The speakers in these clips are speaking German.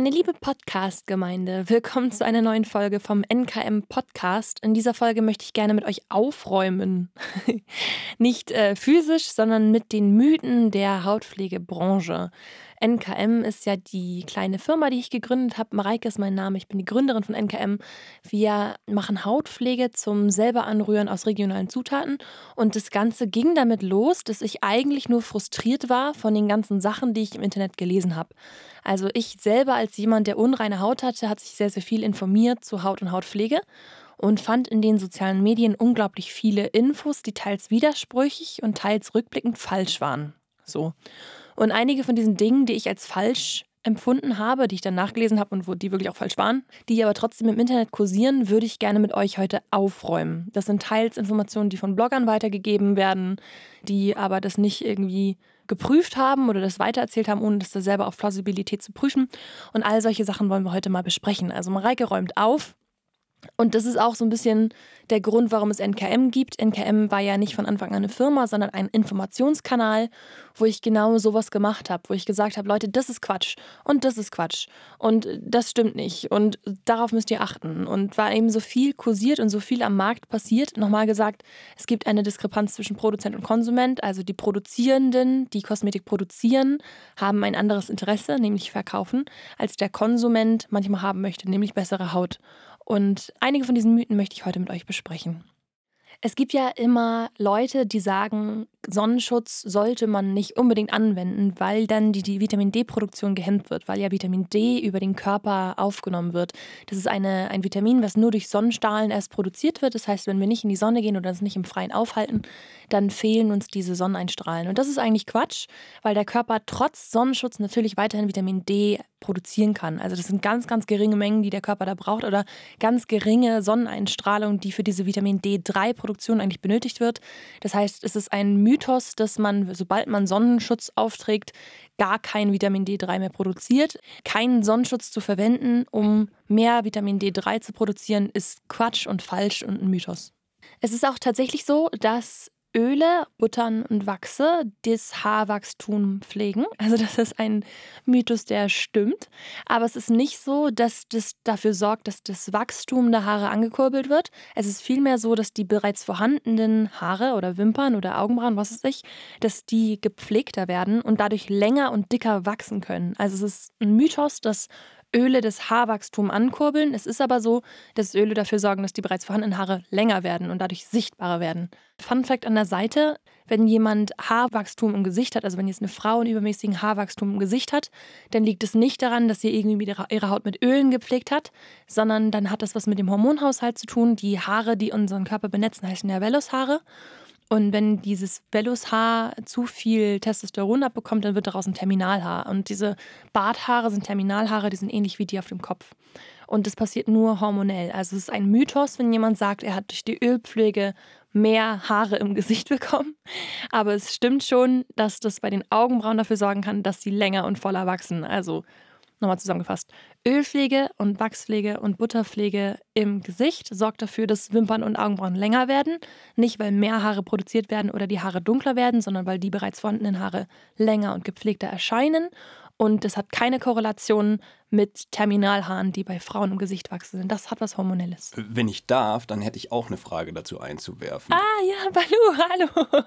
Meine liebe Podcast-Gemeinde, willkommen zu einer neuen Folge vom NKM Podcast. In dieser Folge möchte ich gerne mit euch aufräumen. Nicht äh, physisch, sondern mit den Mythen der Hautpflegebranche. NKM ist ja die kleine Firma, die ich gegründet habe. Mareike ist mein Name. Ich bin die Gründerin von NKM. Wir machen Hautpflege zum selber anrühren aus regionalen Zutaten. Und das Ganze ging damit los, dass ich eigentlich nur frustriert war von den ganzen Sachen, die ich im Internet gelesen habe. Also ich selber als jemand, der unreine Haut hatte, hat sich sehr, sehr viel informiert zu Haut und Hautpflege und fand in den sozialen Medien unglaublich viele Infos, die teils widersprüchlich und teils rückblickend falsch waren. So. Und einige von diesen Dingen, die ich als falsch empfunden habe, die ich dann nachgelesen habe und wo die wirklich auch falsch waren, die aber trotzdem im Internet kursieren, würde ich gerne mit euch heute aufräumen. Das sind teils Informationen, die von Bloggern weitergegeben werden, die aber das nicht irgendwie geprüft haben oder das weitererzählt haben, ohne das da selber auf Plausibilität zu prüfen. Und all solche Sachen wollen wir heute mal besprechen. Also Mareike räumt auf und das ist auch so ein bisschen der Grund, warum es NKM gibt. NKM war ja nicht von Anfang an eine Firma, sondern ein Informationskanal, wo ich genau sowas gemacht habe, wo ich gesagt habe, Leute, das ist Quatsch und das ist Quatsch und das stimmt nicht und darauf müsst ihr achten. Und war eben so viel kursiert und so viel am Markt passiert. Nochmal gesagt, es gibt eine Diskrepanz zwischen Produzent und Konsument. Also die Produzierenden, die Kosmetik produzieren, haben ein anderes Interesse, nämlich verkaufen, als der Konsument manchmal haben möchte, nämlich bessere Haut. Und einige von diesen Mythen möchte ich heute mit euch besprechen. Es gibt ja immer Leute, die sagen, Sonnenschutz sollte man nicht unbedingt anwenden, weil dann die, die Vitamin D-Produktion gehemmt wird, weil ja Vitamin D über den Körper aufgenommen wird. Das ist eine, ein Vitamin, was nur durch Sonnenstrahlen erst produziert wird. Das heißt, wenn wir nicht in die Sonne gehen oder uns nicht im Freien aufhalten, dann fehlen uns diese Sonneneinstrahlen. Und das ist eigentlich Quatsch, weil der Körper trotz Sonnenschutz natürlich weiterhin Vitamin D produzieren kann. Also das sind ganz, ganz geringe Mengen, die der Körper da braucht oder ganz geringe Sonneneinstrahlung, die für diese Vitamin D3-Produktion eigentlich benötigt wird. Das heißt, es ist ein Mythos, dass man, sobald man Sonnenschutz aufträgt, gar kein Vitamin D3 mehr produziert. Keinen Sonnenschutz zu verwenden, um mehr Vitamin D3 zu produzieren, ist Quatsch und falsch und ein Mythos. Es ist auch tatsächlich so, dass Öle, Buttern und Wachse das Haarwachstum pflegen. Also das ist ein Mythos, der stimmt. Aber es ist nicht so, dass das dafür sorgt, dass das Wachstum der Haare angekurbelt wird. Es ist vielmehr so, dass die bereits vorhandenen Haare oder Wimpern oder Augenbrauen, was weiß ich, dass die gepflegter werden und dadurch länger und dicker wachsen können. Also es ist ein Mythos, dass Öle das Haarwachstum ankurbeln. Es ist aber so, dass Öle dafür sorgen, dass die bereits vorhandenen Haare länger werden und dadurch sichtbarer werden. Fun Fact an der Seite: Wenn jemand Haarwachstum im Gesicht hat, also wenn jetzt eine Frau einen übermäßigen Haarwachstum im Gesicht hat, dann liegt es nicht daran, dass sie irgendwie ihre Haut mit Ölen gepflegt hat, sondern dann hat das was mit dem Hormonhaushalt zu tun. Die Haare, die unseren Körper benetzen, heißen ja Vellushaare. Und wenn dieses Vellushaar zu viel Testosteron abbekommt, dann wird daraus ein Terminalhaar. Und diese Barthaare sind Terminalhaare, die sind ähnlich wie die auf dem Kopf. Und das passiert nur hormonell. Also es ist ein Mythos, wenn jemand sagt, er hat durch die Ölpflege mehr Haare im Gesicht bekommen. Aber es stimmt schon, dass das bei den Augenbrauen dafür sorgen kann, dass sie länger und voller wachsen. Also Nochmal zusammengefasst. Ölpflege und Wachspflege und Butterpflege im Gesicht sorgt dafür, dass Wimpern und Augenbrauen länger werden. Nicht, weil mehr Haare produziert werden oder die Haare dunkler werden, sondern weil die bereits vorhandenen Haare länger und gepflegter erscheinen. Und das hat keine Korrelation mit Terminalhaaren, die bei Frauen im Gesicht wachsen. Das hat was Hormonelles. Wenn ich darf, dann hätte ich auch eine Frage dazu einzuwerfen. Ah ja, Balu, hallo.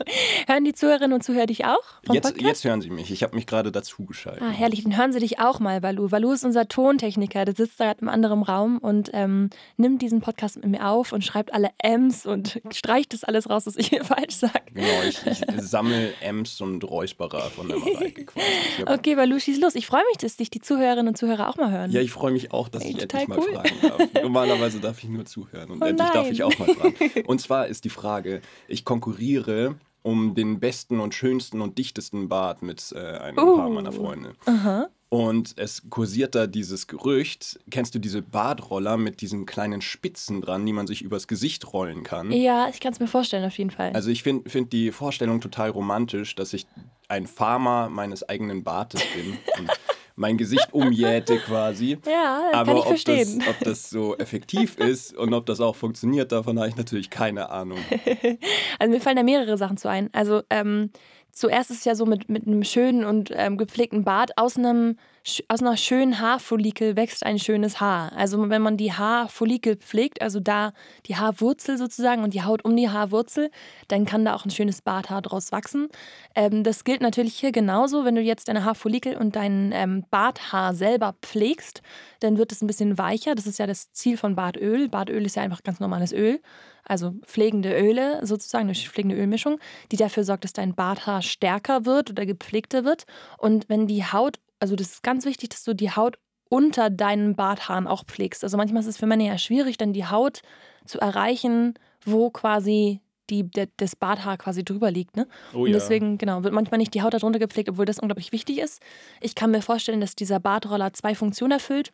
Hören die Zuhörerinnen und Zuhörer dich auch? Jetzt, jetzt, hören sie mich. Ich habe mich gerade dazu geschaltet. Ah, herrlich. Dann hören sie dich auch mal, Balu. Balu ist unser Tontechniker. Der sitzt da gerade im anderen Raum und ähm, nimmt diesen Podcast mit mir auf und schreibt alle M's und streicht das alles raus, was ich hier falsch sage. Genau, ich, ich sammle M's und Räusperer von der Mareike quasi. Okay, Balu, schieß los. Ich freue mich, dass dich die Zuhörerinnen und Zuhörer auch auch mal hören. Ja, ich freue mich auch, dass Ey, ich endlich mal cool. fragen darf. Normalerweise darf ich nur zuhören und oh endlich nein. darf ich auch mal fragen. Und zwar ist die Frage, ich konkurriere um den besten und schönsten und dichtesten Bart mit äh, ein uh. paar meiner Freunde. Aha. Und es kursiert da dieses Gerücht. Kennst du diese Bartroller mit diesen kleinen Spitzen dran, die man sich übers Gesicht rollen kann? Ja, ich kann es mir vorstellen, auf jeden Fall. Also ich finde find die Vorstellung total romantisch, dass ich ein Farmer meines eigenen Bartes bin. mein Gesicht umjähte quasi. Ja, Aber kann ich ob verstehen. Das, ob das so effektiv ist und ob das auch funktioniert, davon habe ich natürlich keine Ahnung. also mir fallen da mehrere Sachen zu ein. Also ähm, zuerst ist es ja so mit, mit einem schönen und ähm, gepflegten Bart aus einem aus einer schönen Haarfollikel wächst ein schönes Haar. Also wenn man die Haarfollikel pflegt, also da die Haarwurzel sozusagen und die Haut um die Haarwurzel, dann kann da auch ein schönes Barthaar draus wachsen. Ähm, das gilt natürlich hier genauso. Wenn du jetzt deine Haarfollikel und dein ähm, Barthaar selber pflegst, dann wird es ein bisschen weicher. Das ist ja das Ziel von Bartöl. Bartöl ist ja einfach ganz normales Öl also pflegende Öle, sozusagen eine pflegende Ölmischung, die dafür sorgt, dass dein Barthaar stärker wird oder gepflegter wird. Und wenn die Haut also das ist ganz wichtig, dass du die Haut unter deinen Barthaaren auch pflegst. Also manchmal ist es für Männer ja schwierig, dann die Haut zu erreichen, wo quasi die, der, das Barthaar quasi drüber liegt. Ne? Oh, und deswegen, ja. genau, wird manchmal nicht die Haut darunter gepflegt, obwohl das unglaublich wichtig ist. Ich kann mir vorstellen, dass dieser Bartroller zwei Funktionen erfüllt.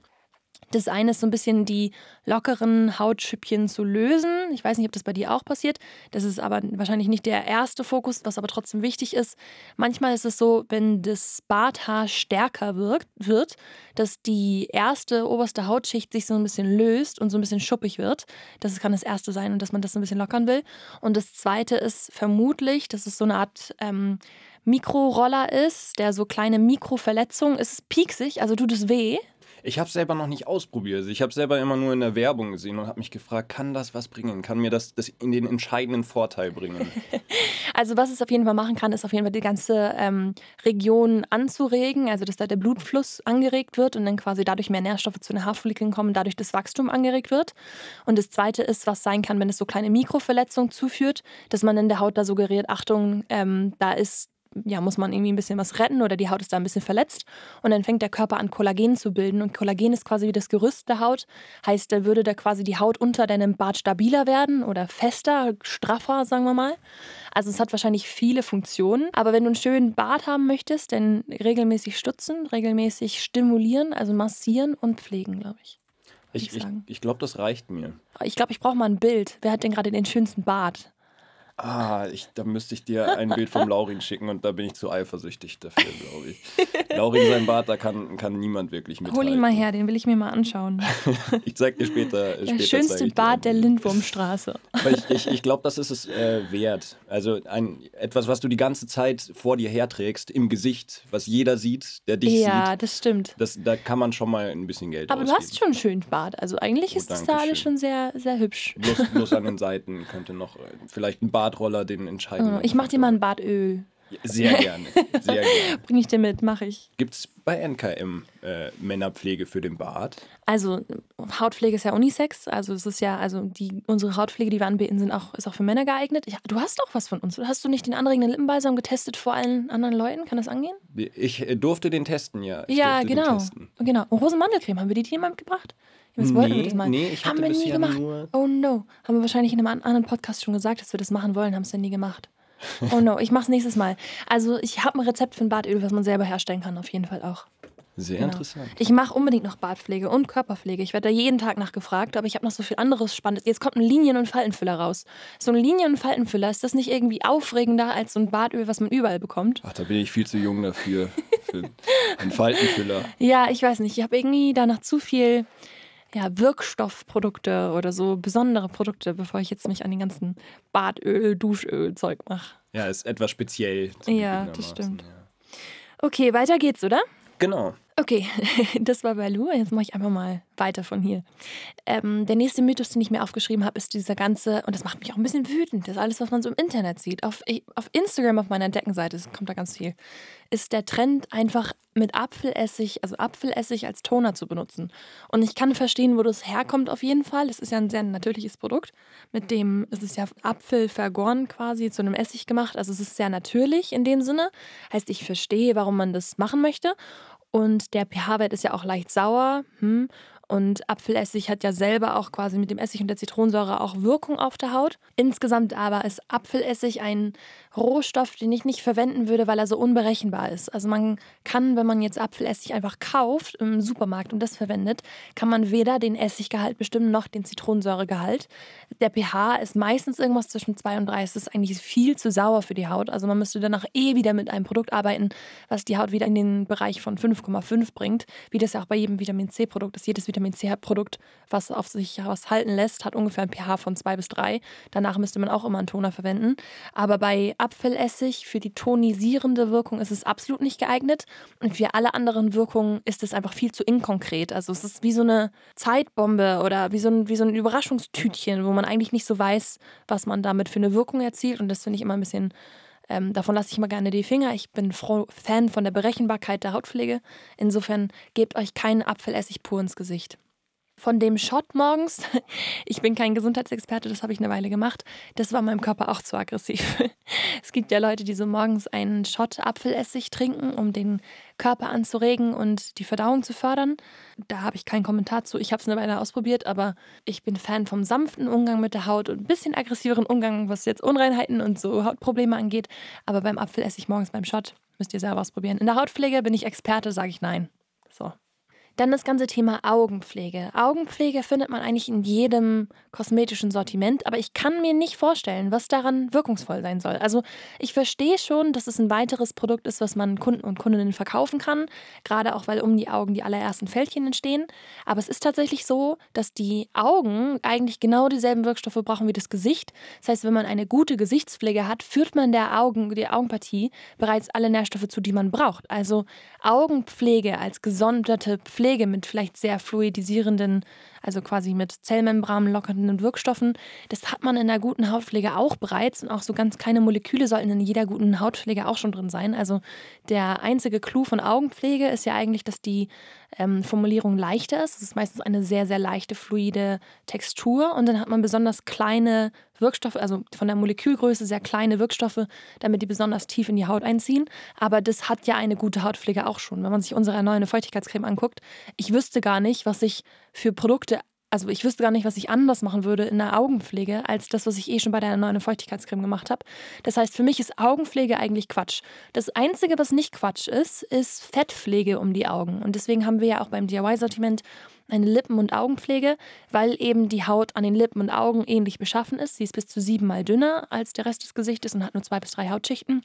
Das eine ist so ein bisschen die lockeren Hautschüppchen zu lösen. Ich weiß nicht, ob das bei dir auch passiert. Das ist aber wahrscheinlich nicht der erste Fokus, was aber trotzdem wichtig ist. Manchmal ist es so, wenn das Barthaar stärker wirkt, wird, dass die erste oberste Hautschicht sich so ein bisschen löst und so ein bisschen schuppig wird. Das kann das erste sein und dass man das ein bisschen lockern will. Und das zweite ist vermutlich, dass es so eine Art ähm, Mikroroller ist, der so kleine Mikroverletzungen, es ist pieksig, also tut es weh. Ich habe selber noch nicht ausprobiert. Ich habe selber immer nur in der Werbung gesehen und habe mich gefragt, kann das was bringen? Kann mir das, das in den entscheidenden Vorteil bringen? also was es auf jeden Fall machen kann, ist auf jeden Fall die ganze ähm, Region anzuregen, also dass da der Blutfluss angeregt wird und dann quasi dadurch mehr Nährstoffe zu den Haarfollikeln kommen, dadurch das Wachstum angeregt wird. Und das Zweite ist, was sein kann, wenn es so kleine Mikroverletzungen zuführt, dass man in der Haut da suggeriert, Achtung, ähm, da ist ja, muss man irgendwie ein bisschen was retten oder die Haut ist da ein bisschen verletzt. Und dann fängt der Körper an, Kollagen zu bilden. Und Kollagen ist quasi wie das Gerüst der Haut. Heißt, da würde da quasi die Haut unter deinem Bart stabiler werden oder fester, straffer, sagen wir mal. Also es hat wahrscheinlich viele Funktionen. Aber wenn du einen schönen Bart haben möchtest, dann regelmäßig stutzen, regelmäßig stimulieren, also massieren und pflegen, glaube ich. Ich, ich, ich glaube, das reicht mir. Ich glaube, ich brauche mal ein Bild. Wer hat denn gerade den schönsten Bart? Ah, ich, da müsste ich dir ein Bild vom Laurin schicken und da bin ich zu eifersüchtig dafür, glaube ich. Laurin, sein Bart, da kann, kann niemand wirklich mithalten. Hol ihn mal her, den will ich mir mal anschauen. ich zeig dir später. Der später schönste Bart der Lindwurmstraße. Aber ich, ich, ich glaube, das ist es äh, wert. Also ein, etwas, was du die ganze Zeit vor dir herträgst, im Gesicht, was jeder sieht, der dich ja, sieht. Ja, das stimmt. Das, da kann man schon mal ein bisschen Geld Aber ausgeben. du hast schon einen schönen Bart. Also eigentlich oh, ist das da alles schon sehr, sehr hübsch. Bloß, bloß an den Seiten könnte noch äh, vielleicht ein Bartroller den entscheidenden. Oh, ich mach dir mal ein Badöl. Sehr gerne. Sehr gerne. Bring ich dir mit, mache ich. Gibt es bei NKM äh, Männerpflege für den Bart? Also Hautpflege ist ja Unisex, also es ist ja, also die, unsere Hautpflege, die wir anbieten, sind auch, ist auch für Männer geeignet. Ich, du hast doch was von uns. Hast du nicht den anregenden Lippenbalsam getestet vor allen anderen Leuten? Kann das angehen? Ich äh, durfte den testen, ja. Ich ja, genau. Genau. Und Rosenmandelcreme, haben wir die dir mal mitgebracht? Das wollten nee, wir das mal. Nee, ich haben wir nie gemacht. oh no. Haben wir wahrscheinlich in einem anderen Podcast schon gesagt, dass wir das machen wollen, haben es dann nie gemacht. Oh no, ich mach's nächstes Mal. Also ich habe ein Rezept für ein Badöl, was man selber herstellen kann, auf jeden Fall auch. Sehr genau. interessant. Ich mache unbedingt noch Bartpflege und Körperpflege. Ich werde da jeden Tag nachgefragt, aber ich habe noch so viel anderes Spannendes. Jetzt kommt ein Linien- und Faltenfüller raus. So ein Linien- und Faltenfüller, ist das nicht irgendwie aufregender als so ein Badöl, was man überall bekommt? Ach, da bin ich viel zu jung dafür. für einen Faltenfüller. Ja, ich weiß nicht. Ich habe irgendwie danach zu viel ja, Wirkstoffprodukte oder so besondere Produkte, bevor ich jetzt mich an den ganzen Badöl, Duschöl-Zeug mache. Ja, ist etwas speziell. Ja, das stimmt. Ja. Okay, weiter geht's, oder? Genau. Okay, das war Lu. Jetzt mache ich einfach mal weiter von hier. Ähm, der nächste Mythos, den ich mir aufgeschrieben habe, ist dieser ganze, und das macht mich auch ein bisschen wütend, das ist alles, was man so im Internet sieht. Auf, auf Instagram, auf meiner Deckenseite, kommt da ganz viel, ist der Trend einfach mit Apfelessig, also Apfelessig als Toner zu benutzen. Und ich kann verstehen, wo das herkommt auf jeden Fall. Es ist ja ein sehr natürliches Produkt, mit dem es ist ja Apfel vergoren quasi zu einem Essig gemacht. Also es ist sehr natürlich in dem Sinne. Heißt, ich verstehe, warum man das machen möchte. Und der pH-Wert ist ja auch leicht sauer. Hm. Und Apfelessig hat ja selber auch quasi mit dem Essig und der Zitronensäure auch Wirkung auf der Haut. Insgesamt aber ist Apfelessig ein Rohstoff, den ich nicht verwenden würde, weil er so unberechenbar ist. Also man kann, wenn man jetzt Apfelessig einfach kauft im Supermarkt und das verwendet, kann man weder den Essiggehalt bestimmen noch den Zitronensäuregehalt. Der pH ist meistens irgendwas zwischen 2 und 3. Es ist eigentlich viel zu sauer für die Haut. Also man müsste danach eh wieder mit einem Produkt arbeiten, was die Haut wieder in den Bereich von 5,5 bringt, wie das ja auch bei jedem Vitamin C-Produkt ist. Jedes Vitamin Vitamin C-Produkt, was auf sich was halten lässt, hat ungefähr ein pH von 2 bis 3. Danach müsste man auch immer einen Toner verwenden. Aber bei Apfelessig für die tonisierende Wirkung ist es absolut nicht geeignet. Und für alle anderen Wirkungen ist es einfach viel zu inkonkret. Also es ist wie so eine Zeitbombe oder wie so ein, wie so ein Überraschungstütchen, wo man eigentlich nicht so weiß, was man damit für eine Wirkung erzielt. Und das finde ich immer ein bisschen ähm, davon lasse ich immer gerne die Finger. Ich bin Fan von der Berechenbarkeit der Hautpflege. Insofern gebt euch keinen Apfelessig pur ins Gesicht von dem Shot morgens. Ich bin kein Gesundheitsexperte, das habe ich eine Weile gemacht. Das war meinem Körper auch zu aggressiv. Es gibt ja Leute, die so morgens einen Shot Apfelessig trinken, um den Körper anzuregen und die Verdauung zu fördern. Da habe ich keinen Kommentar zu. Ich habe es eine Weile ausprobiert, aber ich bin Fan vom sanften Umgang mit der Haut und ein bisschen aggressiveren Umgang, was jetzt Unreinheiten und so Hautprobleme angeht. Aber beim Apfelessig morgens beim Shot müsst ihr selber ausprobieren. In der Hautpflege bin ich Experte, sage ich nein. Dann das ganze Thema Augenpflege. Augenpflege findet man eigentlich in jedem kosmetischen Sortiment, aber ich kann mir nicht vorstellen, was daran wirkungsvoll sein soll. Also ich verstehe schon, dass es ein weiteres Produkt ist, was man Kunden und Kundinnen verkaufen kann, gerade auch weil um die Augen die allerersten Fältchen entstehen. Aber es ist tatsächlich so, dass die Augen eigentlich genau dieselben Wirkstoffe brauchen wie das Gesicht. Das heißt, wenn man eine gute Gesichtspflege hat, führt man der Augen, der Augenpartie bereits alle Nährstoffe zu, die man braucht. Also Augenpflege als gesonderte Pflege Pflege mit vielleicht sehr fluidisierenden, also quasi mit Zellmembranen lockernden Wirkstoffen, das hat man in der guten Hautpflege auch bereits und auch so ganz kleine Moleküle sollten in jeder guten Hautpflege auch schon drin sein. Also der einzige Clou von Augenpflege ist ja eigentlich, dass die ähm, Formulierung leichter ist. Es ist meistens eine sehr, sehr leichte, fluide Textur und dann hat man besonders kleine Wirkstoffe, also von der Molekülgröße sehr kleine Wirkstoffe, damit die besonders tief in die Haut einziehen. Aber das hat ja eine gute Hautpflege auch schon. Wenn man sich unsere erneuernde Feuchtigkeitscreme anguckt, ich wüsste gar nicht, was ich für Produkte also ich wüsste gar nicht, was ich anders machen würde in der Augenpflege, als das, was ich eh schon bei der neuen Feuchtigkeitscreme gemacht habe. Das heißt, für mich ist Augenpflege eigentlich Quatsch. Das Einzige, was nicht Quatsch ist, ist Fettpflege um die Augen. Und deswegen haben wir ja auch beim DIY-Sortiment eine Lippen- und Augenpflege, weil eben die Haut an den Lippen und Augen ähnlich beschaffen ist. Sie ist bis zu siebenmal dünner als der Rest des Gesichtes und hat nur zwei bis drei Hautschichten.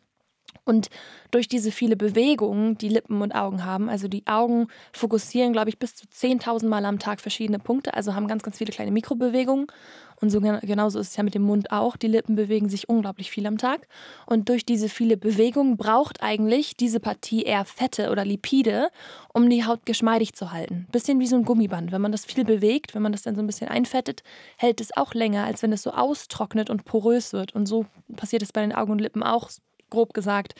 Und durch diese viele Bewegungen, die Lippen und Augen haben, also die Augen fokussieren, glaube ich, bis zu 10.000 Mal am Tag verschiedene Punkte, also haben ganz, ganz viele kleine Mikrobewegungen. Und so genauso ist es ja mit dem Mund auch. Die Lippen bewegen sich unglaublich viel am Tag. Und durch diese viele Bewegungen braucht eigentlich diese Partie eher Fette oder Lipide, um die Haut geschmeidig zu halten. Bisschen wie so ein Gummiband. Wenn man das viel bewegt, wenn man das dann so ein bisschen einfettet, hält es auch länger, als wenn es so austrocknet und porös wird. Und so passiert es bei den Augen und Lippen auch grob gesagt,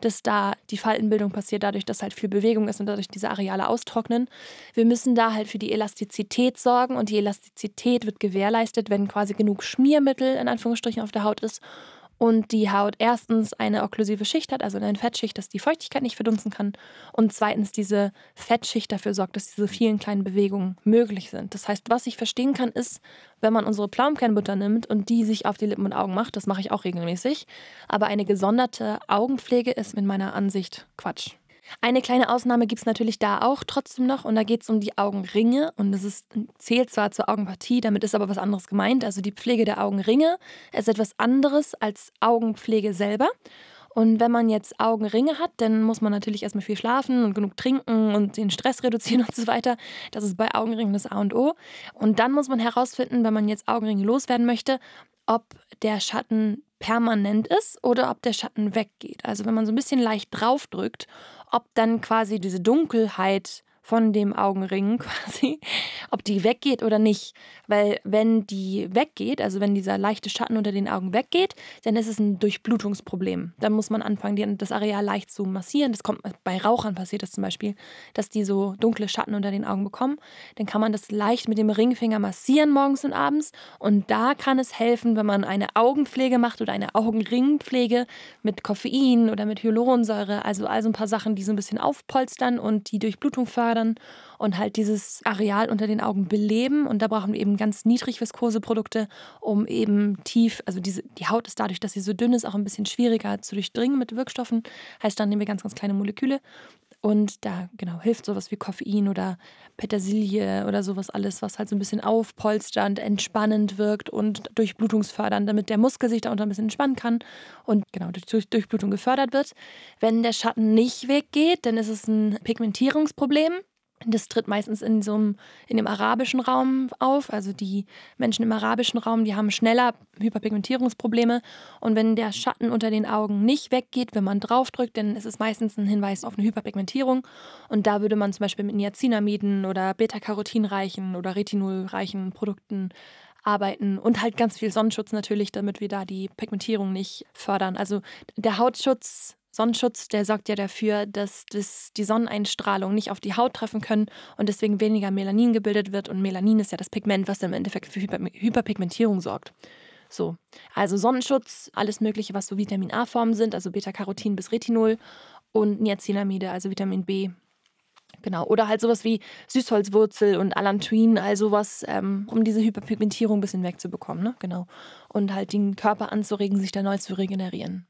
dass da die Faltenbildung passiert, dadurch, dass halt viel Bewegung ist und dadurch diese Areale austrocknen. Wir müssen da halt für die Elastizität sorgen und die Elastizität wird gewährleistet, wenn quasi genug Schmiermittel in Anführungsstrichen auf der Haut ist und die Haut erstens eine okklusive Schicht hat, also eine Fettschicht, dass die Feuchtigkeit nicht verdunsten kann und zweitens diese Fettschicht dafür sorgt, dass diese vielen kleinen Bewegungen möglich sind. Das heißt, was ich verstehen kann, ist, wenn man unsere Pflaumenkernbutter nimmt und die sich auf die Lippen und Augen macht, das mache ich auch regelmäßig, aber eine gesonderte Augenpflege ist in meiner Ansicht Quatsch. Eine kleine Ausnahme gibt es natürlich da auch trotzdem noch und da geht es um die Augenringe und das ist, zählt zwar zur Augenpartie, damit ist aber was anderes gemeint. Also die Pflege der Augenringe ist etwas anderes als Augenpflege selber. Und wenn man jetzt Augenringe hat, dann muss man natürlich erstmal viel schlafen und genug trinken und den Stress reduzieren und so weiter. Das ist bei Augenringen das A und O. Und dann muss man herausfinden, wenn man jetzt Augenringe loswerden möchte, ob der Schatten permanent ist oder ob der Schatten weggeht. Also wenn man so ein bisschen leicht draufdrückt, ob dann quasi diese Dunkelheit von dem Augenring quasi, ob die weggeht oder nicht. Weil wenn die weggeht, also wenn dieser leichte Schatten unter den Augen weggeht, dann ist es ein Durchblutungsproblem. Dann muss man anfangen, das Areal leicht zu massieren. Das kommt bei Rauchern passiert das zum Beispiel, dass die so dunkle Schatten unter den Augen bekommen. Dann kann man das leicht mit dem Ringfinger massieren morgens und abends. Und da kann es helfen, wenn man eine Augenpflege macht oder eine Augenringpflege mit Koffein oder mit Hyaluronsäure. Also also ein paar Sachen, die so ein bisschen aufpolstern und die Durchblutung fördern fördern und halt dieses Areal unter den Augen beleben. Und da brauchen wir eben ganz niedrig viskose Produkte, um eben tief, also diese, die Haut ist dadurch, dass sie so dünn ist, auch ein bisschen schwieriger zu durchdringen mit Wirkstoffen. Heißt, dann nehmen wir ganz, ganz kleine Moleküle. Und da genau hilft sowas wie Koffein oder Petersilie oder sowas alles, was halt so ein bisschen aufpolsternd, entspannend wirkt und durchblutungsfördernd, damit der Muskel sich da unter ein bisschen entspannen kann und genau durch Durchblutung gefördert wird. Wenn der Schatten nicht weggeht, dann ist es ein Pigmentierungsproblem. Das tritt meistens in so einem, in dem arabischen Raum auf. Also die Menschen im arabischen Raum, die haben schneller Hyperpigmentierungsprobleme. Und wenn der Schatten unter den Augen nicht weggeht, wenn man draufdrückt, dann ist es meistens ein Hinweis auf eine Hyperpigmentierung. Und da würde man zum Beispiel mit Niacinamiden oder Beta-Carotin-reichen oder Retinol-reichen Produkten arbeiten und halt ganz viel Sonnenschutz natürlich, damit wir da die Pigmentierung nicht fördern. Also der Hautschutz Sonnenschutz, der sorgt ja dafür, dass das, die Sonneneinstrahlung nicht auf die Haut treffen können und deswegen weniger Melanin gebildet wird. Und Melanin ist ja das Pigment, was im Endeffekt für Hyper Hyperpigmentierung sorgt. So, also Sonnenschutz, alles Mögliche, was so Vitamin A-Formen sind, also Beta-Carotin bis Retinol und Niacinamide, also Vitamin B. Genau, oder halt sowas wie Süßholzwurzel und Allantoin, also was, ähm, um diese Hyperpigmentierung ein bisschen wegzubekommen, ne? Genau. Und halt den Körper anzuregen, sich da neu zu regenerieren.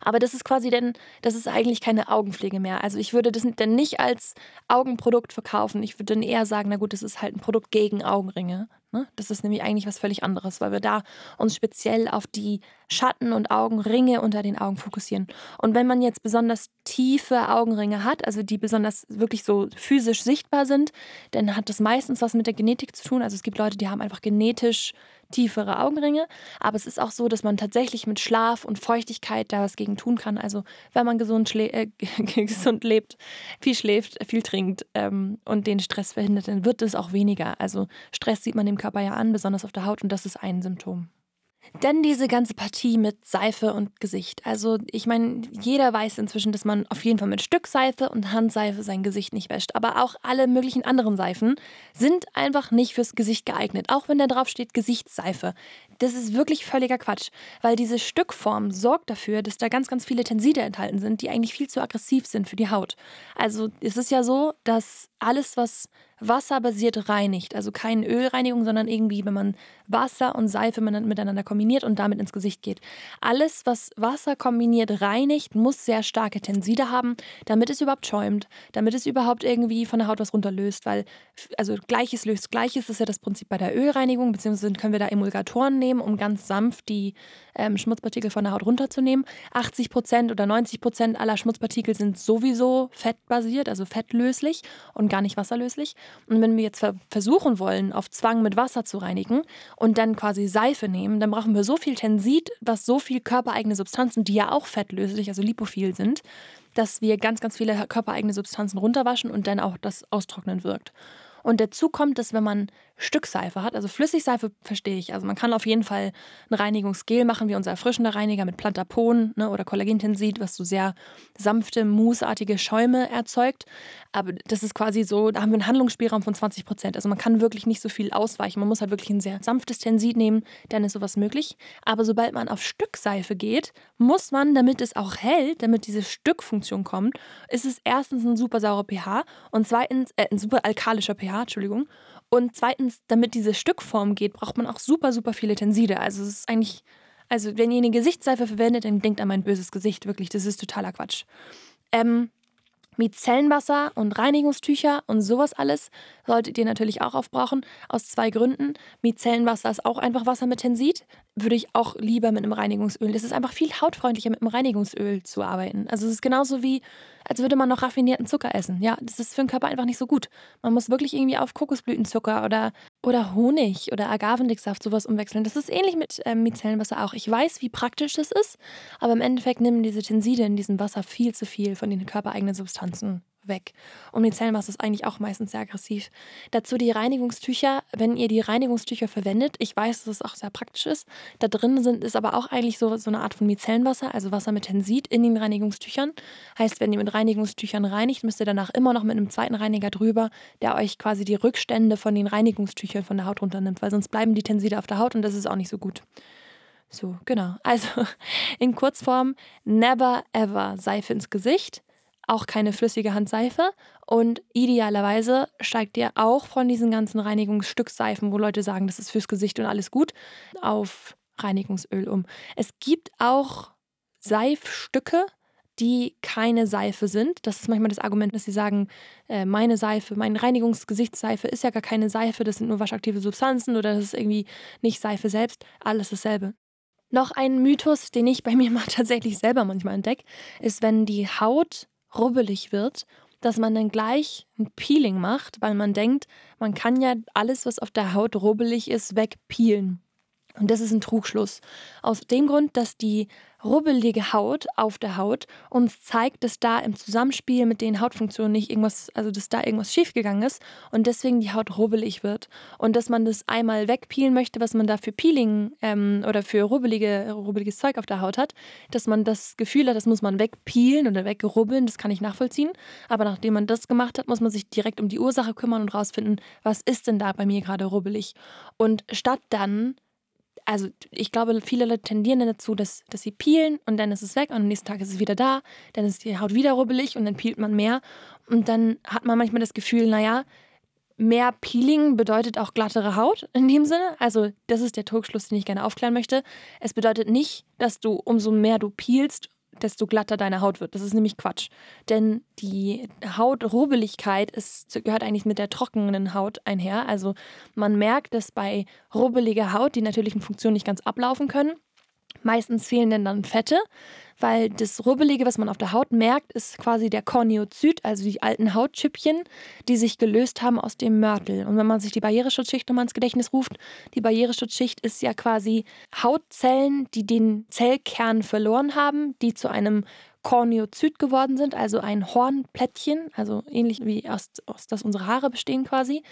Aber das ist quasi denn, das ist eigentlich keine Augenpflege mehr. Also ich würde das dann nicht als Augenprodukt verkaufen. Ich würde dann eher sagen, na gut, das ist halt ein Produkt gegen Augenringe. Ne? Das ist nämlich eigentlich was völlig anderes, weil wir da uns speziell auf die Schatten und Augenringe unter den Augen fokussieren. Und wenn man jetzt besonders tiefe Augenringe hat, also die besonders wirklich so physisch sichtbar sind, dann hat das meistens was mit der Genetik zu tun. Also es gibt Leute, die haben einfach genetisch tiefere Augenringe. Aber es ist auch so, dass man tatsächlich mit Schlaf und Feuchtigkeit da was gegen tun kann. Also wenn man gesund, äh, gesund lebt, viel schläft, viel trinkt ähm, und den Stress verhindert, dann wird es auch weniger. Also Stress sieht man dem Körper ja an, besonders auf der Haut und das ist ein Symptom. Denn diese ganze Partie mit Seife und Gesicht. Also, ich meine, jeder weiß inzwischen, dass man auf jeden Fall mit Stückseife und Handseife sein Gesicht nicht wäscht. Aber auch alle möglichen anderen Seifen sind einfach nicht fürs Gesicht geeignet. Auch wenn da drauf steht Gesichtsseife. Das ist wirklich völliger Quatsch. Weil diese Stückform sorgt dafür, dass da ganz, ganz viele Tenside enthalten sind, die eigentlich viel zu aggressiv sind für die Haut. Also, es ist ja so, dass alles, was wasserbasiert reinigt. Also keine Ölreinigung, sondern irgendwie, wenn man Wasser und Seife miteinander kombiniert und damit ins Gesicht geht. Alles, was Wasser kombiniert reinigt, muss sehr starke Tenside haben, damit es überhaupt schäumt, damit es überhaupt irgendwie von der Haut was runterlöst, weil also Gleiches löst Gleiches ist ja das Prinzip bei der Ölreinigung, beziehungsweise können wir da Emulgatoren nehmen, um ganz sanft die ähm, Schmutzpartikel von der Haut runterzunehmen. 80 Prozent oder 90 Prozent aller Schmutzpartikel sind sowieso fettbasiert, also fettlöslich und gar nicht wasserlöslich. Und wenn wir jetzt versuchen wollen, auf Zwang mit Wasser zu reinigen und dann quasi Seife nehmen, dann brauchen wir so viel Tensid, was so viel körpereigene Substanzen, die ja auch fettlöslich, also lipophil sind, dass wir ganz, ganz viele körpereigene Substanzen runterwaschen und dann auch das Austrocknen wirkt. Und dazu kommt, dass wenn man Stückseife hat, also Flüssigseife verstehe ich. Also man kann auf jeden Fall ein Reinigungsgel machen, wie unser erfrischender Reiniger mit Plantapon ne, oder Kollagentensid, was so sehr sanfte, mousseartige Schäume erzeugt. Aber das ist quasi so, da haben wir einen Handlungsspielraum von 20 Prozent. Also man kann wirklich nicht so viel ausweichen. Man muss halt wirklich ein sehr sanftes Tensid nehmen, dann ist sowas möglich. Aber sobald man auf Stückseife geht, muss man, damit es auch hält, damit diese Stückfunktion kommt, ist es erstens ein super saurer pH und zweitens äh, ein super alkalischer pH, Entschuldigung. Und zweitens, damit diese Stückform geht, braucht man auch super, super viele Tenside. Also es ist eigentlich, also wenn ihr eine Gesichtsseife verwendet, dann denkt an mein böses Gesicht, wirklich. Das ist totaler Quatsch. Ähm, Micellenwasser und Reinigungstücher und sowas alles solltet ihr natürlich auch aufbrauchen, aus zwei Gründen. Micellenwasser ist auch einfach Wasser mit Tensid. Würde ich auch lieber mit einem Reinigungsöl. Das ist einfach viel hautfreundlicher, mit einem Reinigungsöl zu arbeiten. Also es ist genauso wie, als würde man noch raffinierten Zucker essen. Ja, das ist für den Körper einfach nicht so gut. Man muss wirklich irgendwie auf Kokosblütenzucker oder, oder Honig oder Agavendicksaft sowas umwechseln. Das ist ähnlich mit ähm, Micellenwasser auch. Ich weiß, wie praktisch das ist, aber im Endeffekt nehmen diese Tenside in diesem Wasser viel zu viel von den körpereigenen Substanzen weg. Und Micellenwasser ist eigentlich auch meistens sehr aggressiv. Dazu die Reinigungstücher, wenn ihr die Reinigungstücher verwendet, ich weiß, dass es auch sehr praktisch ist, da drin sind, ist aber auch eigentlich so, so eine Art von Micellenwasser, also Wasser mit Tensid in den Reinigungstüchern. Heißt, wenn ihr mit Reinigungstüchern reinigt, müsst ihr danach immer noch mit einem zweiten Reiniger drüber, der euch quasi die Rückstände von den Reinigungstüchern von der Haut runternimmt, weil sonst bleiben die Tenside auf der Haut und das ist auch nicht so gut. So, genau. Also in Kurzform, never ever Seife ins Gesicht auch keine flüssige Handseife. Und idealerweise steigt ihr auch von diesen ganzen Reinigungsstückseifen, wo Leute sagen, das ist fürs Gesicht und alles gut, auf Reinigungsöl um. Es gibt auch Seifstücke, die keine Seife sind. Das ist manchmal das Argument, dass sie sagen, äh, meine Seife, meine Reinigungsgesichtsseife ist ja gar keine Seife, das sind nur waschaktive Substanzen oder das ist irgendwie nicht Seife selbst. Alles dasselbe. Noch ein Mythos, den ich bei mir mal tatsächlich selber manchmal entdecke, ist, wenn die Haut rubbelig wird, dass man dann gleich ein Peeling macht, weil man denkt, man kann ja alles, was auf der Haut rubbelig ist, wegpeelen. Und das ist ein Trugschluss. Aus dem Grund, dass die rubbelige Haut auf der Haut uns zeigt, dass da im Zusammenspiel mit den Hautfunktionen nicht irgendwas, also dass da irgendwas schiefgegangen ist und deswegen die Haut rubbelig wird. Und dass man das einmal wegpeelen möchte, was man da für Peeling ähm, oder für rubbelige, rubbeliges Zeug auf der Haut hat, dass man das Gefühl hat, das muss man wegpeelen oder wegrubbeln, das kann ich nachvollziehen. Aber nachdem man das gemacht hat, muss man sich direkt um die Ursache kümmern und rausfinden, was ist denn da bei mir gerade rubbelig. Und statt dann also ich glaube, viele Leute tendieren dazu, dass, dass sie peelen und dann ist es weg und am nächsten Tag ist es wieder da, dann ist die Haut wieder rubbelig und dann peelt man mehr. Und dann hat man manchmal das Gefühl, naja, mehr Peeling bedeutet auch glattere Haut in dem Sinne. Also das ist der Trugschluss, den ich gerne aufklären möchte. Es bedeutet nicht, dass du umso mehr du peelst, desto glatter deine Haut wird. Das ist nämlich Quatsch. Denn die Hautrubbeligkeit ist, gehört eigentlich mit der trockenen Haut einher. Also man merkt, dass bei rubbeliger Haut die natürlichen Funktionen nicht ganz ablaufen können. Meistens fehlen denn dann Fette weil das Rubbelige, was man auf der Haut merkt, ist quasi der Korneozyt, also die alten Hautschüppchen, die sich gelöst haben aus dem Mörtel. Und wenn man sich die Barriereschutzschicht nochmal ins Gedächtnis ruft, die Barriereschutzschicht ist ja quasi Hautzellen, die den Zellkern verloren haben, die zu einem Korneozyt geworden sind, also ein Hornplättchen, also ähnlich wie aus, aus das unsere Haare bestehen quasi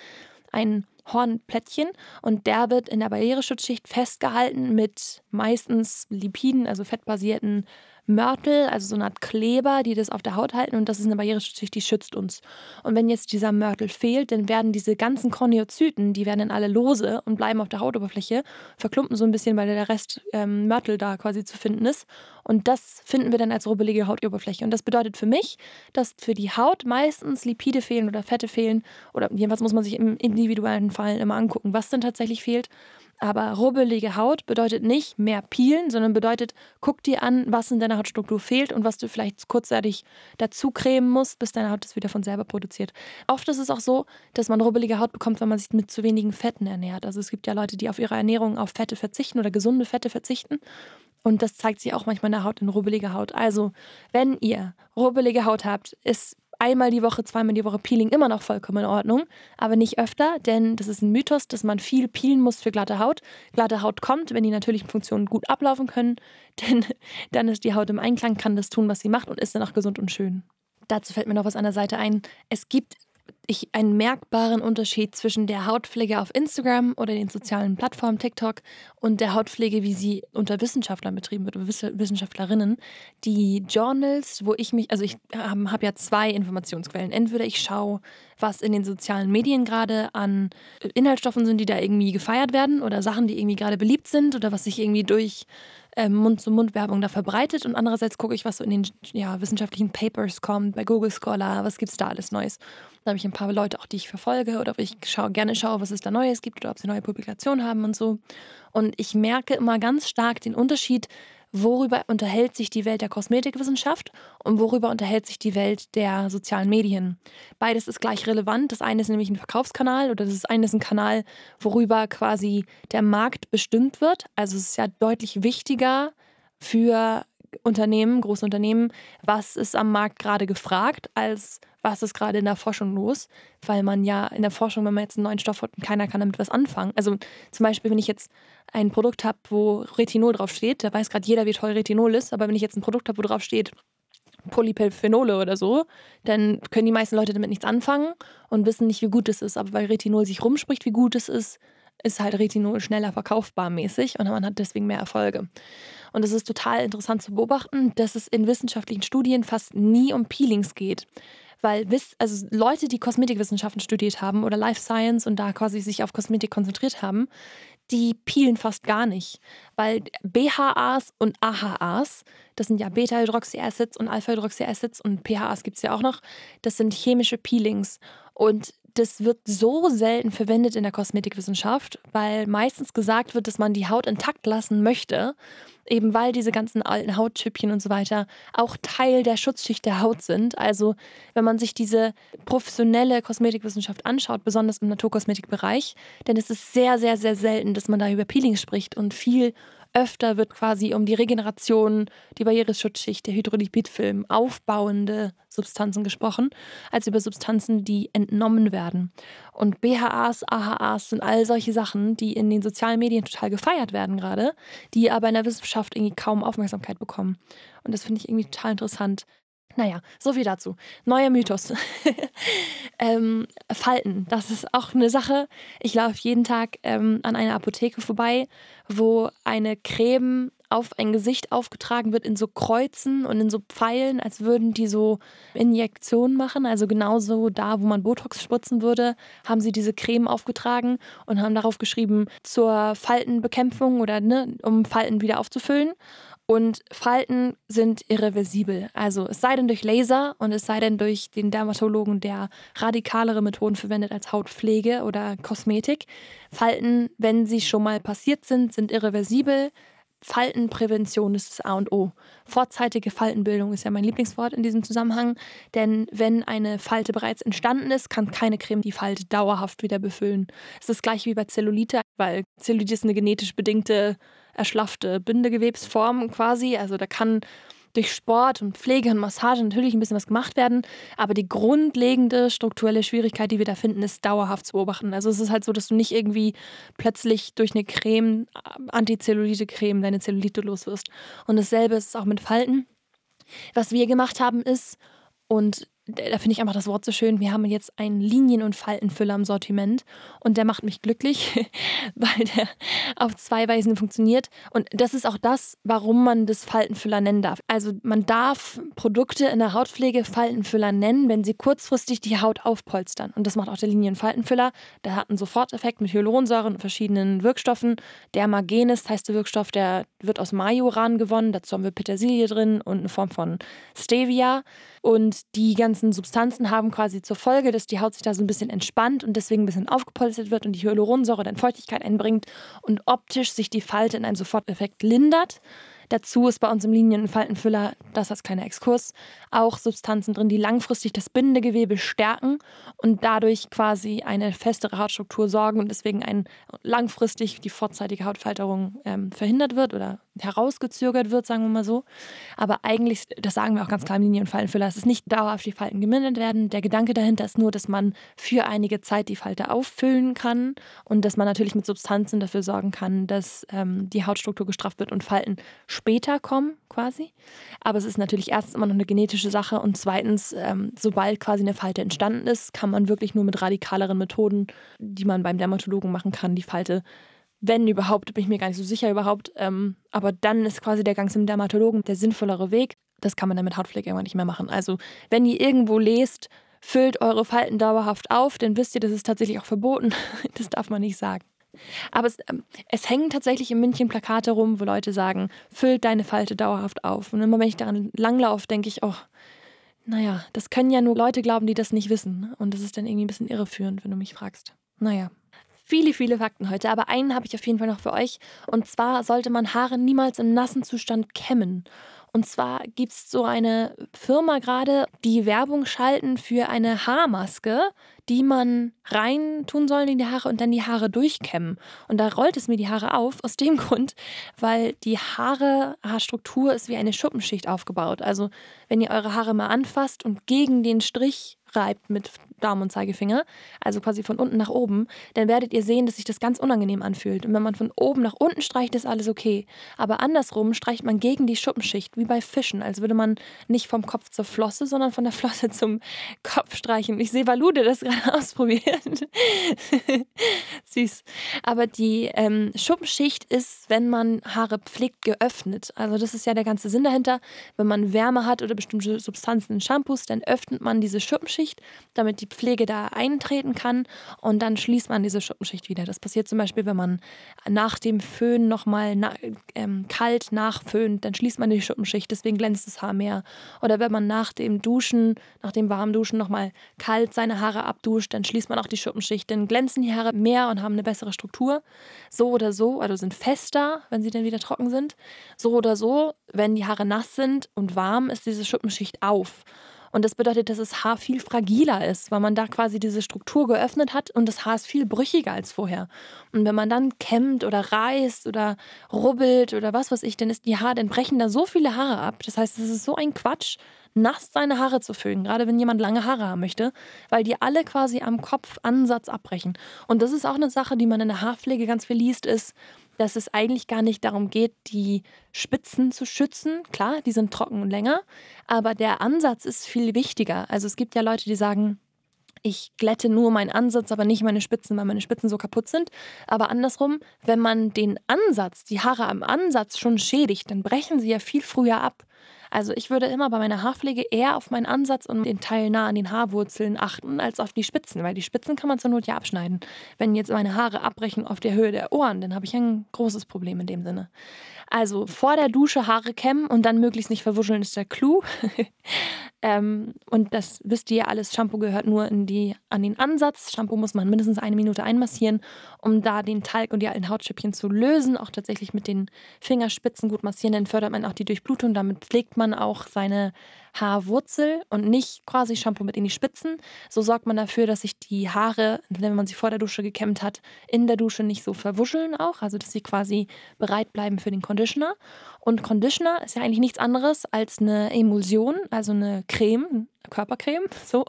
ein Hornplättchen und der wird in der Barriereschutzschicht festgehalten mit meistens Lipiden, also fettbasierten Mörtel, also so eine Art Kleber, die das auf der Haut halten und das ist eine Barriereschutzschicht, die schützt uns. Und wenn jetzt dieser Mörtel fehlt, dann werden diese ganzen Korneozyten, die werden dann alle lose und bleiben auf der Hautoberfläche, verklumpen so ein bisschen, weil der Rest ähm, Mörtel da quasi zu finden ist. Und das finden wir dann als rubbelige Hautoberfläche. Und das bedeutet für mich, dass für die Haut meistens Lipide fehlen oder Fette fehlen oder jedenfalls muss man sich im individuellen Fall immer angucken, was denn tatsächlich fehlt. Aber rubbelige Haut bedeutet nicht mehr peelen, sondern bedeutet, guck dir an, was in deiner Hautstruktur fehlt und was du vielleicht kurzzeitig dazu cremen musst, bis deine Haut das wieder von selber produziert. Oft ist es auch so, dass man rubbelige Haut bekommt, wenn man sich mit zu wenigen Fetten ernährt. Also es gibt ja Leute, die auf ihre Ernährung auf Fette verzichten oder gesunde Fette verzichten. Und das zeigt sich auch manchmal in der Haut, in rubbeliger Haut. Also, wenn ihr rubbelige Haut habt, ist einmal die Woche, zweimal die Woche Peeling immer noch vollkommen in Ordnung, aber nicht öfter, denn das ist ein Mythos, dass man viel peelen muss für glatte Haut. Glatte Haut kommt, wenn die natürlichen Funktionen gut ablaufen können, denn dann ist die Haut im Einklang, kann das tun, was sie macht und ist dann auch gesund und schön. Dazu fällt mir noch was an der Seite ein. Es gibt ich einen merkbaren Unterschied zwischen der Hautpflege auf Instagram oder den sozialen Plattformen TikTok und der Hautpflege, wie sie unter Wissenschaftlern betrieben wird, Wissenschaftlerinnen. Die Journals, wo ich mich, also ich habe hab ja zwei Informationsquellen. Entweder ich schaue, was in den sozialen Medien gerade an Inhaltsstoffen sind, die da irgendwie gefeiert werden oder Sachen, die irgendwie gerade beliebt sind oder was sich irgendwie durch ähm, Mund-zu-Mund-Werbung da verbreitet und andererseits gucke ich, was so in den ja, wissenschaftlichen Papers kommt, bei Google Scholar, was gibt es da alles Neues. Da habe ich ein paar Leute auch, die ich verfolge oder ob ich schau, gerne schaue, was es da Neues gibt oder ob sie neue Publikationen haben und so. Und ich merke immer ganz stark den Unterschied, worüber unterhält sich die Welt der Kosmetikwissenschaft und worüber unterhält sich die Welt der sozialen Medien. Beides ist gleich relevant. Das eine ist nämlich ein Verkaufskanal oder das eine ist ein Kanal, worüber quasi der Markt bestimmt wird. Also es ist ja deutlich wichtiger für Unternehmen, große Unternehmen, was ist am Markt gerade gefragt, als was ist gerade in der Forschung los, weil man ja in der Forschung, wenn man jetzt einen neuen Stoff hat keiner kann damit was anfangen. Also zum Beispiel, wenn ich jetzt ein Produkt habe, wo Retinol draufsteht, da weiß gerade jeder, wie toll Retinol ist, aber wenn ich jetzt ein Produkt habe, wo draufsteht Polyphenole oder so, dann können die meisten Leute damit nichts anfangen und wissen nicht, wie gut es ist. Aber weil Retinol sich rumspricht, wie gut es ist, ist halt Retinol schneller verkaufbar mäßig und man hat deswegen mehr Erfolge. Und es ist total interessant zu beobachten, dass es in wissenschaftlichen Studien fast nie um Peelings geht. Weil also Leute, die Kosmetikwissenschaften studiert haben oder Life Science und da quasi sich auf Kosmetik konzentriert haben, die peelen fast gar nicht, weil BHAs und AHAs, das sind ja Beta-Hydroxyacids und Alpha-Hydroxyacids und PHAs gibt es ja auch noch, das sind chemische Peelings. Und das wird so selten verwendet in der Kosmetikwissenschaft, weil meistens gesagt wird, dass man die Haut intakt lassen möchte eben weil diese ganzen alten Hautschüppchen und so weiter auch Teil der Schutzschicht der Haut sind. Also wenn man sich diese professionelle Kosmetikwissenschaft anschaut, besonders im Naturkosmetikbereich, dann ist es sehr, sehr, sehr selten, dass man da über Peelings spricht und viel öfter wird quasi um die Regeneration, die Barriereschutzschicht, der Hydrolipidfilm, aufbauende Substanzen gesprochen, als über Substanzen, die entnommen werden. Und BHAs, AHAs sind all solche Sachen, die in den sozialen Medien total gefeiert werden gerade, die aber in der Wissenschaft irgendwie kaum Aufmerksamkeit bekommen. Und das finde ich irgendwie total interessant. Naja, so viel dazu. Neuer Mythos. ähm, Falten, das ist auch eine Sache. Ich laufe jeden Tag ähm, an einer Apotheke vorbei, wo eine Creme auf ein Gesicht aufgetragen wird in so Kreuzen und in so Pfeilen, als würden die so Injektionen machen. Also genauso da, wo man Botox spritzen würde, haben sie diese Creme aufgetragen und haben darauf geschrieben zur Faltenbekämpfung oder ne, um Falten wieder aufzufüllen. Und Falten sind irreversibel. Also es sei denn durch Laser und es sei denn durch den Dermatologen, der radikalere Methoden verwendet als Hautpflege oder Kosmetik. Falten, wenn sie schon mal passiert sind, sind irreversibel. Faltenprävention ist das A und O. Vorzeitige Faltenbildung ist ja mein Lieblingswort in diesem Zusammenhang, denn wenn eine Falte bereits entstanden ist, kann keine Creme die Falte dauerhaft wieder befüllen. Es ist das gleiche wie bei Zellulite, weil Zellulite ist eine genetisch bedingte erschlaffte Bindegewebsform quasi. Also da kann durch Sport und Pflege und Massage natürlich ein bisschen was gemacht werden, aber die grundlegende strukturelle Schwierigkeit, die wir da finden, ist dauerhaft zu beobachten. Also es ist halt so, dass du nicht irgendwie plötzlich durch eine Creme, Antizellulite-Creme, deine Zellulite los wirst. Und dasselbe ist auch mit Falten. Was wir gemacht haben ist, und da finde ich einfach das Wort so schön. Wir haben jetzt einen Linien- und Faltenfüller im Sortiment und der macht mich glücklich, weil der auf zwei Weisen funktioniert. Und das ist auch das, warum man das Faltenfüller nennen darf. Also man darf Produkte in der Hautpflege Faltenfüller nennen, wenn sie kurzfristig die Haut aufpolstern. Und das macht auch der Linien- und Faltenfüller. Der hat einen Soforteffekt mit Hyaluronsäure und verschiedenen Wirkstoffen. Der Magenis heißt der Wirkstoff, der wird aus Majoran gewonnen. Dazu haben wir Petersilie drin und eine Form von Stevia. Und die ganzen Substanzen haben quasi zur Folge, dass die Haut sich da so ein bisschen entspannt und deswegen ein bisschen aufgepolstert wird und die Hyaluronsäure dann Feuchtigkeit einbringt und optisch sich die Falte in einem Soforteffekt lindert. Dazu ist bei uns im Linien- und Faltenfüller, das als kleiner Exkurs, auch Substanzen drin, die langfristig das Bindegewebe stärken und dadurch quasi eine festere Hautstruktur sorgen und deswegen ein, langfristig die vorzeitige Hautfalterung ähm, verhindert wird oder herausgezögert wird, sagen wir mal so. Aber eigentlich, das sagen wir auch ganz klar im Linien- und Faltenfüller, es ist nicht dauerhaft die Falten gemindert werden. Der Gedanke dahinter ist nur, dass man für einige Zeit die Falte auffüllen kann und dass man natürlich mit Substanzen dafür sorgen kann, dass ähm, die Hautstruktur gestrafft wird und Falten später kommen, quasi. Aber es ist natürlich erstens immer noch eine genetische Sache und zweitens, ähm, sobald quasi eine Falte entstanden ist, kann man wirklich nur mit radikaleren Methoden, die man beim Dermatologen machen kann, die Falte wenn überhaupt, bin ich mir gar nicht so sicher überhaupt. Ähm, aber dann ist quasi der Gang zum Dermatologen der sinnvollere Weg. Das kann man dann mit Hautpflege irgendwann nicht mehr machen. Also, wenn ihr irgendwo lest, füllt eure Falten dauerhaft auf, dann wisst ihr, das ist tatsächlich auch verboten. das darf man nicht sagen. Aber es, ähm, es, hängen tatsächlich in München Plakate rum, wo Leute sagen, füllt deine Falte dauerhaft auf. Und immer wenn ich daran langlaufe, denke ich, oh, naja, das können ja nur Leute glauben, die das nicht wissen. Und das ist dann irgendwie ein bisschen irreführend, wenn du mich fragst. Naja viele, viele Fakten heute, aber einen habe ich auf jeden Fall noch für euch. Und zwar sollte man Haare niemals im nassen Zustand kämmen. Und zwar gibt es so eine Firma gerade, die Werbung schalten für eine Haarmaske, die man rein tun soll in die Haare und dann die Haare durchkämmen. Und da rollt es mir die Haare auf, aus dem Grund, weil die Haare, Haarstruktur ist wie eine Schuppenschicht aufgebaut. Also wenn ihr eure Haare mal anfasst und gegen den Strich reibt mit Daumen und Zeigefinger, also quasi von unten nach oben, dann werdet ihr sehen, dass sich das ganz unangenehm anfühlt. Und wenn man von oben nach unten streicht, ist alles okay. Aber andersrum streicht man gegen die Schuppenschicht, wie bei Fischen, als würde man nicht vom Kopf zur Flosse, sondern von der Flosse zum Kopf streichen. Ich sehe Valude das gerade ausprobiert. Süß. Aber die ähm, Schuppenschicht ist, wenn man Haare pflegt, geöffnet. Also das ist ja der ganze Sinn dahinter. Wenn man Wärme hat oder bestimmte Substanzen in Shampoos, dann öffnet man diese Schuppenschicht, damit die Pflege da eintreten kann und dann schließt man diese Schuppenschicht wieder. Das passiert zum Beispiel, wenn man nach dem Föhn nochmal na, ähm, kalt nachföhnt, dann schließt man die Schuppenschicht, deswegen glänzt das Haar mehr. Oder wenn man nach dem Duschen, nach dem warmen Duschen nochmal kalt seine Haare abduscht, dann schließt man auch die Schuppenschicht, dann glänzen die Haare mehr und haben eine bessere Struktur. So oder so, also sind fester, wenn sie dann wieder trocken sind. So oder so, wenn die Haare nass sind und warm, ist diese Schuppenschicht auf. Und das bedeutet, dass das Haar viel fragiler ist, weil man da quasi diese Struktur geöffnet hat und das Haar ist viel brüchiger als vorher. Und wenn man dann kämmt oder reißt oder rubbelt oder was weiß ich, dann ist die Haare, dann brechen da so viele Haare ab. Das heißt, es ist so ein Quatsch, nass seine Haare zu föhnen, gerade wenn jemand lange Haare haben möchte, weil die alle quasi am Kopfansatz abbrechen. Und das ist auch eine Sache, die man in der Haarpflege ganz viel liest, ist, dass es eigentlich gar nicht darum geht, die Spitzen zu schützen. Klar, die sind trocken und länger, aber der Ansatz ist viel wichtiger. Also es gibt ja Leute, die sagen, ich glätte nur meinen Ansatz, aber nicht meine Spitzen, weil meine Spitzen so kaputt sind. Aber andersrum, wenn man den Ansatz, die Haare am Ansatz schon schädigt, dann brechen sie ja viel früher ab. Also ich würde immer bei meiner Haarpflege eher auf meinen Ansatz und den Teil nah an den Haarwurzeln achten, als auf die Spitzen, weil die Spitzen kann man zur Not ja abschneiden. Wenn jetzt meine Haare abbrechen auf der Höhe der Ohren, dann habe ich ein großes Problem in dem Sinne. Also vor der Dusche Haare kämmen und dann möglichst nicht verwuscheln ist der Clou. ähm, und das wisst ihr ja alles, Shampoo gehört nur in die, an den Ansatz. Shampoo muss man mindestens eine Minute einmassieren, um da den Talg und die alten Hautschüppchen zu lösen. Auch tatsächlich mit den Fingerspitzen gut massieren, dann fördert man auch die Durchblutung. Damit pflegt man auch seine Haarwurzel und nicht quasi Shampoo mit in die Spitzen. So sorgt man dafür, dass sich die Haare, wenn man sie vor der Dusche gekämmt hat, in der Dusche nicht so verwuscheln auch, also dass sie quasi bereit bleiben für den Conditioner. Und Conditioner ist ja eigentlich nichts anderes als eine Emulsion, also eine Creme, Körpercreme, so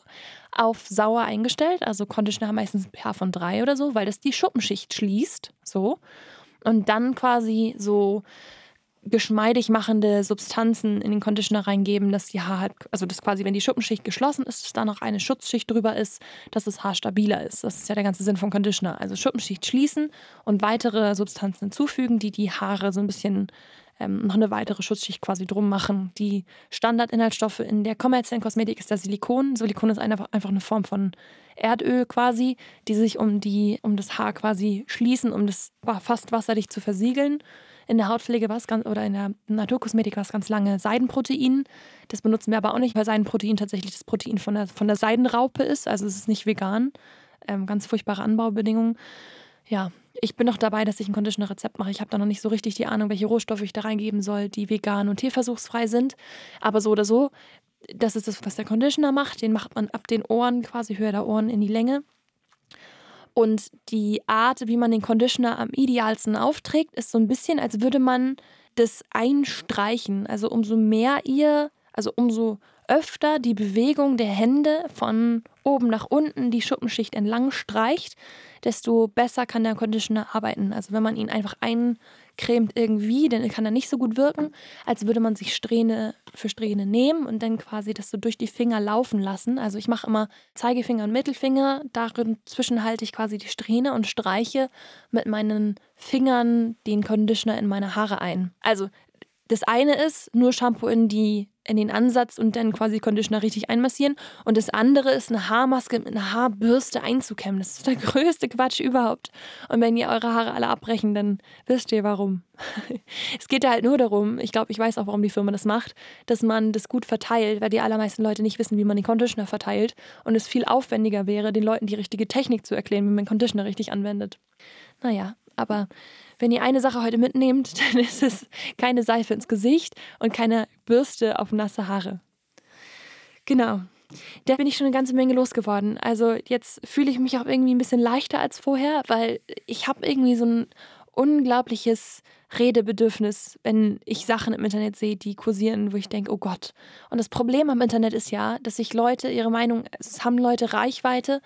auf sauer eingestellt. Also Conditioner haben meistens ein pH von drei oder so, weil das die Schuppenschicht schließt, so. Und dann quasi so geschmeidig machende Substanzen in den Conditioner reingeben, dass die Haar halt, also dass quasi, wenn die Schuppenschicht geschlossen ist, dass da noch eine Schutzschicht drüber ist, dass das Haar stabiler ist. Das ist ja der ganze Sinn von Conditioner. Also Schuppenschicht schließen und weitere Substanzen hinzufügen, die die Haare so ein bisschen ähm, noch eine weitere Schutzschicht quasi drum machen. Die Standardinhaltsstoffe in der kommerziellen Kosmetik ist das Silikon. Silikon ist einfach eine Form von Erdöl quasi, die sich um, die, um das Haar quasi schließen, um das fast wasserdicht zu versiegeln. In der Hautpflege war es ganz, oder in der Naturkosmetik war es ganz lange Seidenprotein. Das benutzen wir aber auch nicht, weil Seidenprotein tatsächlich das Protein von der, von der Seidenraupe ist. Also es ist nicht vegan. Ähm, ganz furchtbare Anbaubedingungen. Ja, ich bin noch dabei, dass ich ein Conditioner-Rezept mache. Ich habe da noch nicht so richtig die Ahnung, welche Rohstoffe ich da reingeben soll, die vegan und tierversuchsfrei sind. Aber so oder so, das ist das, was der Conditioner macht. Den macht man ab den Ohren, quasi Höhe der Ohren in die Länge. Und die Art, wie man den Conditioner am idealsten aufträgt, ist so ein bisschen, als würde man das einstreichen. Also umso mehr ihr, also umso öfter die Bewegung der Hände von oben nach unten die Schuppenschicht entlang streicht, desto besser kann der Conditioner arbeiten. Also wenn man ihn einfach eincremt irgendwie, dann kann er nicht so gut wirken, als würde man sich Strähne für Strähne nehmen und dann quasi das so durch die Finger laufen lassen. Also ich mache immer Zeigefinger und Mittelfinger, darin zwischen halte ich quasi die Strähne und streiche mit meinen Fingern den Conditioner in meine Haare ein. Also das eine ist nur Shampoo in die in den Ansatz und dann quasi Conditioner richtig einmassieren. Und das andere ist eine Haarmaske mit einer Haarbürste einzukämmen. Das ist der größte Quatsch überhaupt. Und wenn ihr eure Haare alle abbrechen, dann wisst ihr warum. es geht da halt nur darum, ich glaube, ich weiß auch, warum die Firma das macht, dass man das gut verteilt, weil die allermeisten Leute nicht wissen, wie man den Conditioner verteilt. Und es viel aufwendiger wäre, den Leuten die richtige Technik zu erklären, wie man Conditioner richtig anwendet. Naja, aber wenn ihr eine Sache heute mitnehmt, dann ist es keine Seife ins Gesicht und keine Bürste auf nasse Haare. Genau. Da bin ich schon eine ganze Menge losgeworden. Also jetzt fühle ich mich auch irgendwie ein bisschen leichter als vorher, weil ich habe irgendwie so ein unglaubliches Redebedürfnis, wenn ich Sachen im Internet sehe, die kursieren, wo ich denke, oh Gott. Und das Problem am Internet ist ja, dass sich Leute ihre Meinung, es haben Leute Reichweite,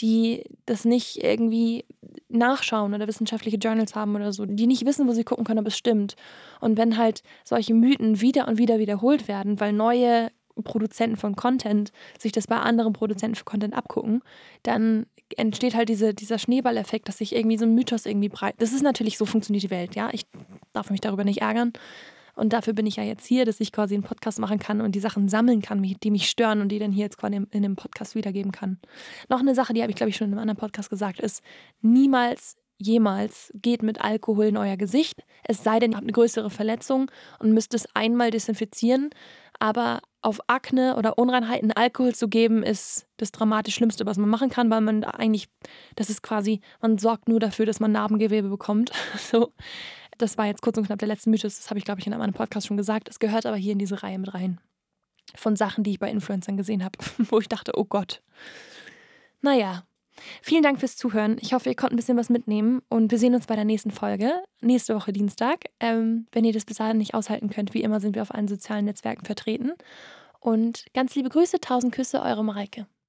die das nicht irgendwie nachschauen oder wissenschaftliche Journals haben oder so, die nicht wissen, wo sie gucken können, ob es stimmt. Und wenn halt solche Mythen wieder und wieder wiederholt werden, weil neue Produzenten von Content sich das bei anderen Produzenten für Content abgucken, dann entsteht halt diese, dieser Schneeballeffekt, dass sich irgendwie so ein Mythos irgendwie breit. Das ist natürlich so funktioniert die Welt, ja. Ich darf mich darüber nicht ärgern. Und dafür bin ich ja jetzt hier, dass ich quasi einen Podcast machen kann und die Sachen sammeln kann, die mich stören und die dann hier jetzt quasi in dem Podcast wiedergeben kann. Noch eine Sache, die habe ich, glaube ich, schon in einem anderen Podcast gesagt, ist, niemals jemals geht mit Alkohol in euer Gesicht. Es sei denn, ihr habt eine größere Verletzung und müsst es einmal desinfizieren. Aber auf Akne oder Unreinheiten Alkohol zu geben, ist das dramatisch Schlimmste, was man machen kann, weil man eigentlich, das ist quasi, man sorgt nur dafür, dass man Narbengewebe bekommt. so. Das war jetzt kurz und knapp der letzte Mythos, das habe ich, glaube ich, in einem Podcast schon gesagt. Es gehört aber hier in diese Reihe mit rein. von Sachen, die ich bei Influencern gesehen habe, wo ich dachte, oh Gott. Naja, vielen Dank fürs Zuhören. Ich hoffe, ihr konntet ein bisschen was mitnehmen und wir sehen uns bei der nächsten Folge, nächste Woche Dienstag. Ähm, wenn ihr das bis dahin nicht aushalten könnt, wie immer sind wir auf allen sozialen Netzwerken vertreten. Und ganz liebe Grüße, tausend Küsse, eure Mareike.